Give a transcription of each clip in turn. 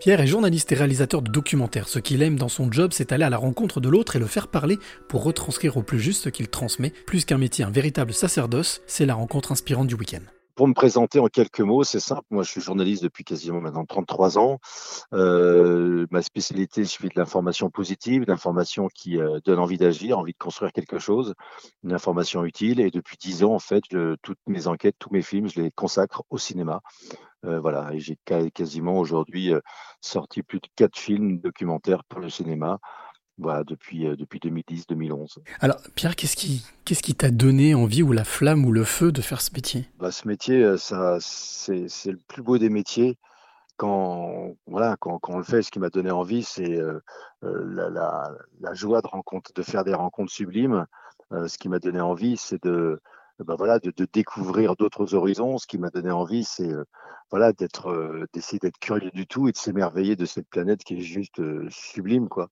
Pierre est journaliste et réalisateur de documentaires. Ce qu'il aime dans son job, c'est aller à la rencontre de l'autre et le faire parler pour retranscrire au plus juste ce qu'il transmet. Plus qu'un métier, un véritable sacerdoce, c'est la rencontre inspirante du week-end. Pour me présenter en quelques mots, c'est simple. Moi, je suis journaliste depuis quasiment maintenant 33 ans. Euh, ma spécialité, je fais de l'information positive, l'information qui euh, donne envie d'agir, envie de construire quelque chose, une information utile. Et depuis 10 ans, en fait, toutes mes enquêtes, tous mes films, je les consacre au cinéma. Euh, voilà, et j'ai quasiment aujourd'hui euh, sorti plus de quatre films documentaires pour le cinéma. Voilà, depuis, euh, depuis 2010-2011. Alors, Pierre, qu'est-ce qui qu'est-ce qui t'a donné envie ou la flamme ou le feu de faire ce métier? Bah, Ce métier, ça, c'est, c'est le plus beau des métiers. Quand, voilà, quand, quand on le fait, ce qui m'a donné envie, c'est la, la, la, joie de, rencontre, de faire des rencontres sublimes. ce qui m'a donné envie, c'est de, ben voilà, de, découvrir d'autres horizons. Ce qui m'a donné envie, c'est euh, voilà, d'être, euh, d'essayer d'être curieux du tout et de s'émerveiller de cette planète qui est juste euh, sublime, quoi.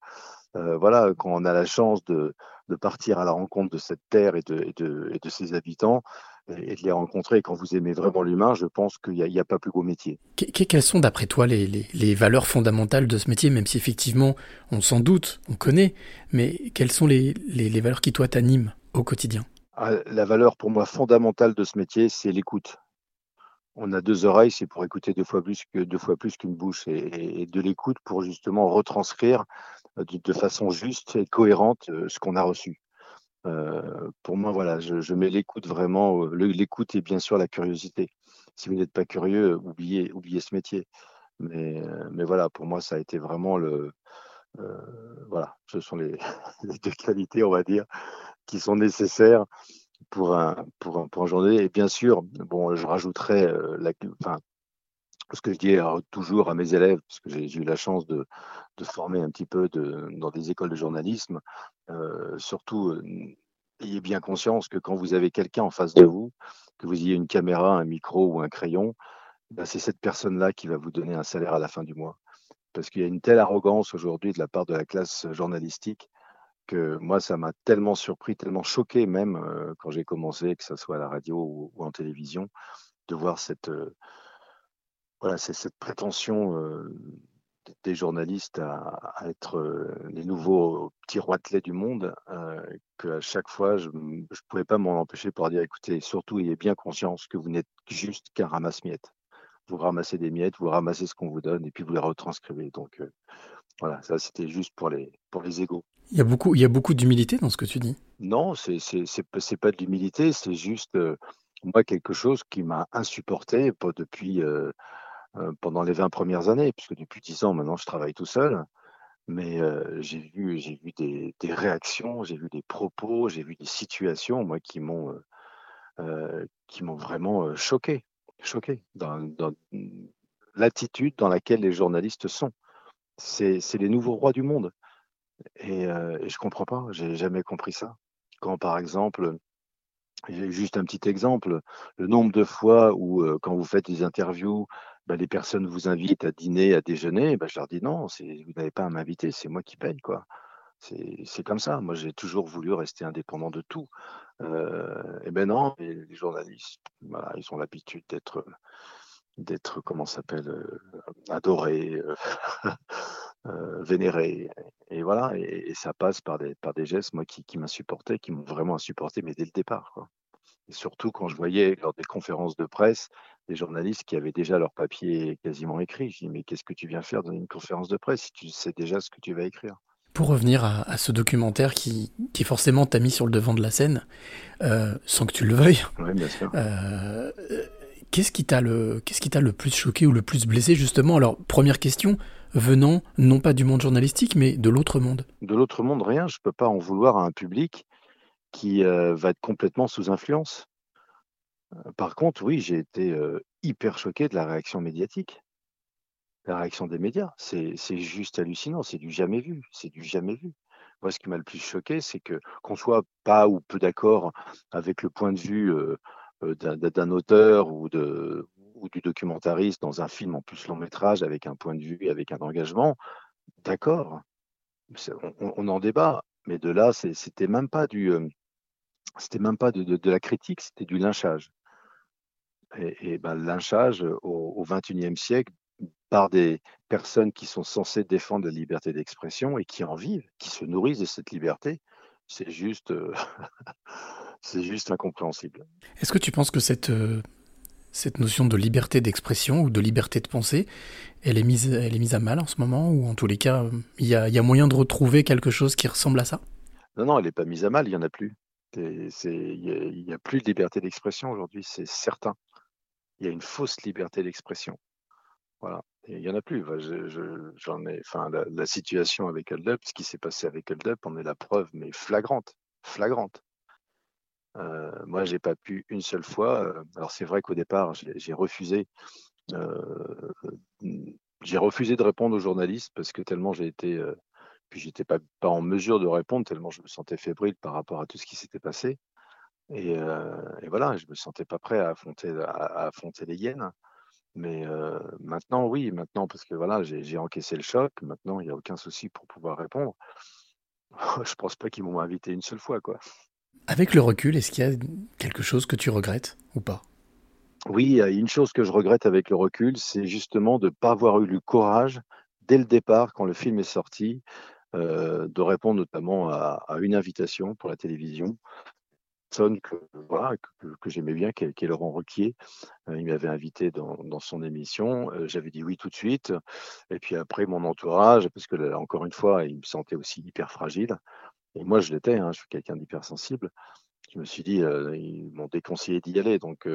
voilà, quand on a la chance de, de, partir à la rencontre de cette terre et de, et de, et de ses habitants et, de les rencontrer, quand vous aimez vraiment l'humain, je pense qu'il n'y a, pas plus beau métier. quelles sont, d'après toi, les, les, valeurs fondamentales de ce métier, même si effectivement, on s'en doute, on connaît, mais quelles sont les, les valeurs qui, toi, t'animent au quotidien? La valeur pour moi fondamentale de ce métier, c'est l'écoute. On a deux oreilles, c'est pour écouter deux fois plus que deux fois plus qu'une bouche et, de l'écoute pour justement retranscrire euh, de, façon juste et cohérente euh, ce qu'on a reçu. Euh, pour moi, voilà, je, mets l'écoute vraiment. L'écoute et bien sûr la curiosité. Si vous n'êtes pas curieux, oubliez, ce métier. Mais, voilà, pour moi, ça a été vraiment le. voilà, ce sont les deux qualités, on va dire, qui sont nécessaires pour un, pour un, pour un. Et bien sûr, bon, je rajouterais euh, ce que je dis toujours à mes élèves, parce que j'ai eu la chance de, de, former un petit peu de, dans des écoles de journalisme, euh, surtout, euh, ayez bien conscience que quand vous avez quelqu'un en face de vous, que vous ayez une caméra, un micro ou un crayon, ben c'est cette personne-là qui va vous donner un salaire à la fin du mois. Parce qu'il y a une telle arrogance aujourd'hui de la part de la classe journalistique que moi, ça m'a tellement surpris, tellement choqué même euh, quand j'ai commencé, que ce soit à la radio ou, en télévision, de voir cette, euh, voilà, cette prétention euh, des journalistes à, être les nouveaux petits roitelets du monde, qu'à chaque fois, je ne pouvais pas m'en empêcher pour dire, écoutez, surtout, ayez bien conscience que vous n'êtes juste qu'un ramasse-miettes. Vous ramassez des miettes, vous ramassez ce qu'on vous donne et puis vous les retranscrivez. Donc, voilà, ça c'était juste pour les, pour les égaux. Il y a beaucoup, beaucoup d'humilité dans ce que tu dis. Non, c'est c'est pas de l'humilité, c'est juste euh, moi quelque chose qui m'a insupporté depuis euh, euh, pendant les 20 premières années, puisque depuis 10 ans maintenant je travaille tout seul. Mais j'ai vu, vu des, des réactions, j'ai vu des propos, j'ai vu des situations, moi, qui m'ont qui m'ont vraiment choqué, choqué dans, dans l'attitude dans laquelle les journalistes sont. C'est les nouveaux rois du monde. Et, euh, et je comprends pas, j'ai jamais compris ça. Quand par exemple, j'ai juste un petit exemple, le nombre de fois où quand vous faites des interviews, ben, les personnes vous invitent à dîner, à déjeuner, ben, je leur dis non, vous n'avez pas à m'inviter, c'est moi qui paye quoi. C'est comme ça. Moi, j'ai toujours voulu rester indépendant de tout. Et ben non, les, journalistes, ils ont l'habitude d'être d'être comment s'appelle euh, adoré, euh, euh, vénéré. Et voilà, et, ça passe par des, par des gestes, moi, qui, qui m'insupportaient, qui m'ont vraiment insupporté, mais dès le départ. Quoi. Et surtout quand je voyais lors des conférences de presse des journalistes qui avaient déjà leur papier quasiment écrit. Je dis, mais qu'est-ce que tu viens faire dans une conférence de presse si tu sais déjà ce que tu vas écrire? Pour revenir à, ce documentaire qui, qui forcément t'a mis sur le devant de la scène, sans que tu le veuilles, oui, sûr. Qu'est-ce qui t'a le, qu'est-ce qui t'a le plus choqué ou le plus blessé justement? Alors première question, venant non pas du monde journalistique mais de l'autre monde. De l'autre monde, rien. Je peux pas en vouloir à un public qui euh, va être complètement sous influence. Euh, par contre, oui, j'ai été euh, hyper choqué de la réaction médiatique. La réaction des médias, c'est, juste hallucinant, c'est du jamais vu, c'est du jamais vu. Moi, ce qui m'a le plus choqué, c'est que qu'on soit pas ou peu d'accord avec le point de vue d'un auteur ou, de, ou du documentariste dans un film en plus long métrage avec un point de vue, avec un engagement, d'accord, on, en débat, mais de là, c'était même pas du, euh, c'était même pas de, la critique, c'était du lynchage. Et, et ben, le lynchage au, 21e siècle, par des personnes qui sont censées défendre la liberté d'expression et qui en vivent, qui se nourrissent de cette liberté, c'est juste, euh, c'est juste incompréhensible. Est-ce que tu penses que cette, euh, cette notion de liberté d'expression ou de liberté de pensée, elle est, mise, à mal en ce moment Ou en tous les cas, il y a, moyen de retrouver quelque chose qui ressemble à ça? Non, non, elle n'est pas mise à mal, il n'y en a plus. Il n'y a, plus de liberté d'expression aujourd'hui, c'est certain. Il y a une fausse liberté d'expression. Voilà. il n'y en a plus. ai, enfin, la, situation avec Hold ce qui s'est passé avec Hold Up, on est la preuve, mais flagrante, flagrante. Euh, moi, j'ai pas pu une seule fois. Euh, alors c'est vrai qu'au départ, j'ai refusé. Euh, refusé de répondre aux journalistes parce que tellement j'ai été, euh, puis j'étais pas, pas en mesure de répondre tellement je me sentais fébrile par rapport à tout ce qui s'était passé. Et, voilà, je me sentais pas prêt à affronter, à affronter les hyènes. Mais maintenant, oui, maintenant, parce que voilà, j'ai encaissé le choc. Maintenant, il n'y a aucun souci pour pouvoir répondre. Je pense pas qu'ils m'ont invité une seule fois, quoi. Avec le recul, est-ce qu'il y a quelque chose que tu regrettes ou pas? Oui, une chose que je regrette avec le recul, c'est justement de ne pas avoir eu le courage, dès le départ, quand le film est sorti, de répondre notamment à, une invitation pour la télévision que, voilà, que, j'aimais bien, qui est, Laurent Requier. Euh, il m'avait invité dans, son émission. Euh, j'avais dit oui tout de suite. Et puis après, mon entourage, parce que encore une fois, il me sentait aussi hyper fragile. Et moi, je l'étais, hein, je suis quelqu'un d'hypersensible. Je me suis dit, euh, ils m'ont déconseillé d'y aller. Donc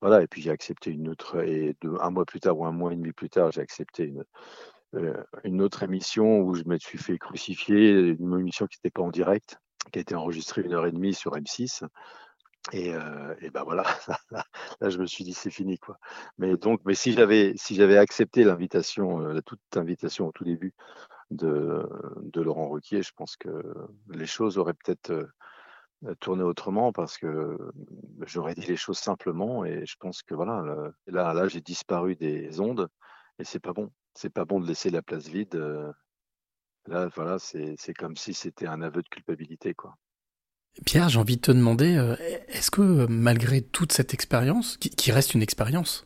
voilà, et puis j'ai accepté une autre. Et un mois plus tard ou un mois et demi plus tard, j'ai accepté une, une autre émission où je me suis fait crucifier, une émission qui n'était pas en direct qui a été enregistré une heure et demie sur M6. Et, euh, ben voilà, là, je me suis dit c'est fini quoi. Mais donc, mais si j'avais si j'avais accepté l'invitation, euh, toute invitation au tout début de, de Laurent Ruquier, je pense que les choses auraient peut-être euh, tourné autrement parce que j'aurais dit les choses simplement et je pense que voilà, là là j'ai disparu des ondes et c'est pas bon. C'est pas bon de laisser la place vide Là, voilà, c'est comme si c'était un aveu de culpabilité, quoi. Pierre, j'ai envie de te demander, euh, est-ce que euh, malgré toute cette expérience, qui, reste une expérience,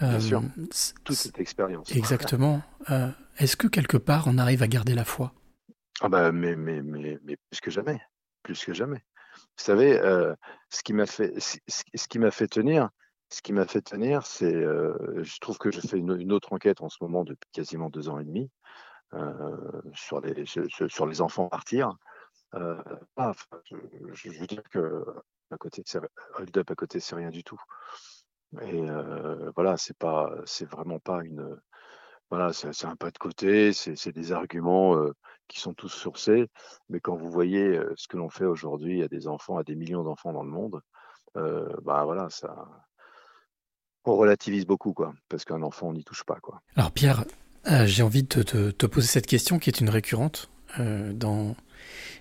Bien sûr, euh, toute cette expérience. Exactement. Est-ce que quelque part on arrive à garder la foi? Ah bah, mais, mais, mais, mais, plus que jamais, plus que jamais. Vous savez, ce qui m'a fait, fait tenir, ce qui m'a fait tenir, c'est, je trouve que je fais une, autre enquête en ce moment depuis quasiment deux ans et demi. Euh, sur, les, sur, les enfants. Euh, ah, je, veux dire que à côté, Hold Up à côté, c'est rien du tout. Et euh, voilà, c'est pas, c'est vraiment pas une, voilà, c'est un pas de côté, c'est des arguments qui sont tous sourcés. Mais quand vous voyez ce que l'on fait aujourd'hui à des enfants, à des millions d'enfants dans le monde, bah voilà, ça, on relativise beaucoup, quoi, parce qu'un enfant, on n'y touche pas, quoi. Alors Pierre, euh, j'ai envie de te, poser cette question qui est une récurrente dans,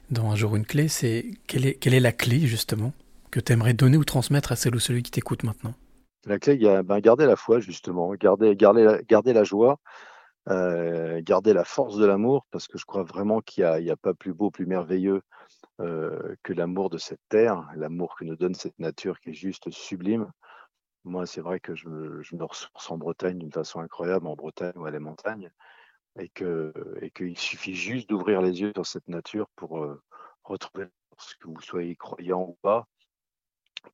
dans Un jour une clé. C'est quelle est, quelle est la clé justement que tu aimerais donner ou transmettre à celle ou celui qui t'écoute maintenant? La clé, il y a ben, garder la foi justement, garder, garder, la, la joie, euh, garder la force de l'amour, parce que je crois vraiment qu'il n'y a, pas plus beau, plus merveilleux que l'amour de cette terre, l'amour que nous donne cette nature qui est juste sublime. Moi, c'est vrai que je me, ressource en Bretagne d'une façon incroyable, en Bretagne ou à et que et qu'il suffit juste d'ouvrir les yeux sur cette nature pour euh, retrouver ce que vous soyez croyant ou pas.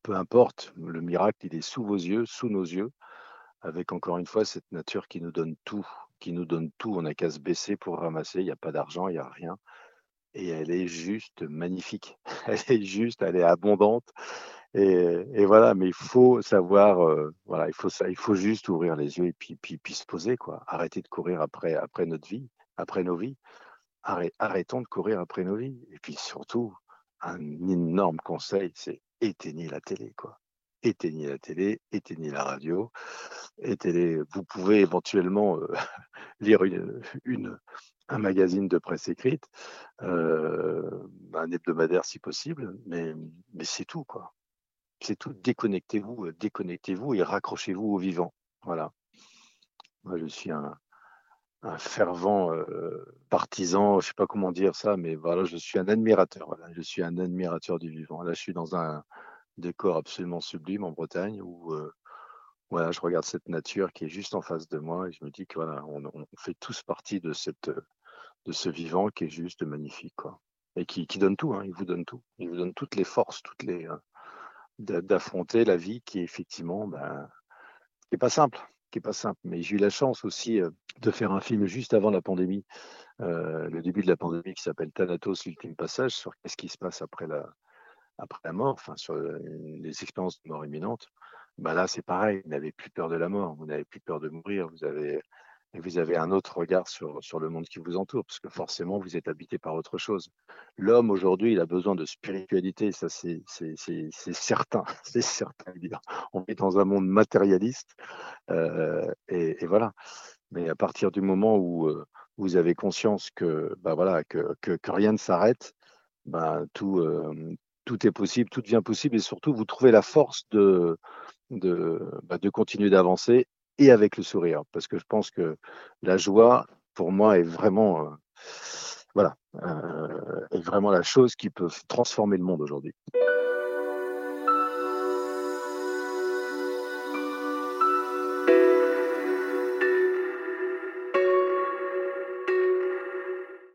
Peu importe, le miracle, il est sous vos yeux, sous nos yeux, avec encore une fois cette nature qui nous donne tout, qui nous donne tout. On n'a qu'à se baisser pour ramasser. Il n'y a pas d'argent, il n'y a rien. Et elle est juste magnifique. Elle est juste, elle est abondante. Et, voilà, mais il faut savoir, euh, voilà, il faut il faut juste ouvrir les yeux et puis, puis, puis se poser, quoi. Arrêter de courir après, après notre vie, après nos vies. arrêtons de courir après nos vies. Et puis surtout, un énorme conseil, c'est éteignez la télé, quoi. Éteignez la télé, éteignez la radio, éteignez. Vous pouvez éventuellement euh, lire une, un magazine de presse écrite, euh, un hebdomadaire si possible, mais, mais c'est tout, quoi c'est tout. Déconnectez-vous, euh, déconnectez-vous et raccrochez-vous au vivant. Voilà. Moi, je suis un, fervent euh, partisan, je sais pas comment dire ça, mais voilà, je suis un admirateur. je suis un admirateur du vivant. Là, je suis dans un décor absolument sublime en Bretagne où, euh, voilà, je regarde cette nature qui est juste en face de moi et je me dis que voilà, on, fait tous partie de cette de ce vivant qui est juste magnifique, quoi. Et qui, qui donne tout, hein, il vous donne tout. Il vous donne toutes les forces, toutes les euh, d'affronter la vie qui est effectivement ben, est pas simple, qui est pas simple. Mais j'ai eu la chance aussi euh, de faire un film juste avant la pandémie, euh, le début de la pandémie qui s'appelle Thanatos, l'ultime passage, sur qu'est-ce qui se passe après la, après la mort, enfin sur les expériences de mort imminente. Ben là, c'est pareil, vous n'avez plus peur de la mort, vous n'avez plus peur de mourir, vous avez et vous avez un autre regard sur, sur le monde qui vous entoure, parce que forcément, vous êtes habité par autre chose. L'homme, aujourd'hui, il a besoin de spiritualité, ça c'est certain, c'est certain. On est dans un monde matérialiste, euh, et, voilà. Mais à partir du moment où euh, vous avez conscience que, bah voilà, que, que rien ne s'arrête, bah, tout, euh, tout est possible, tout devient possible, et surtout, vous trouvez la force de, de, bah, de continuer d'avancer et avec le sourire, parce que je pense que la joie, pour moi, est vraiment, euh, voilà, euh, est vraiment la chose qui peut transformer le monde aujourd'hui.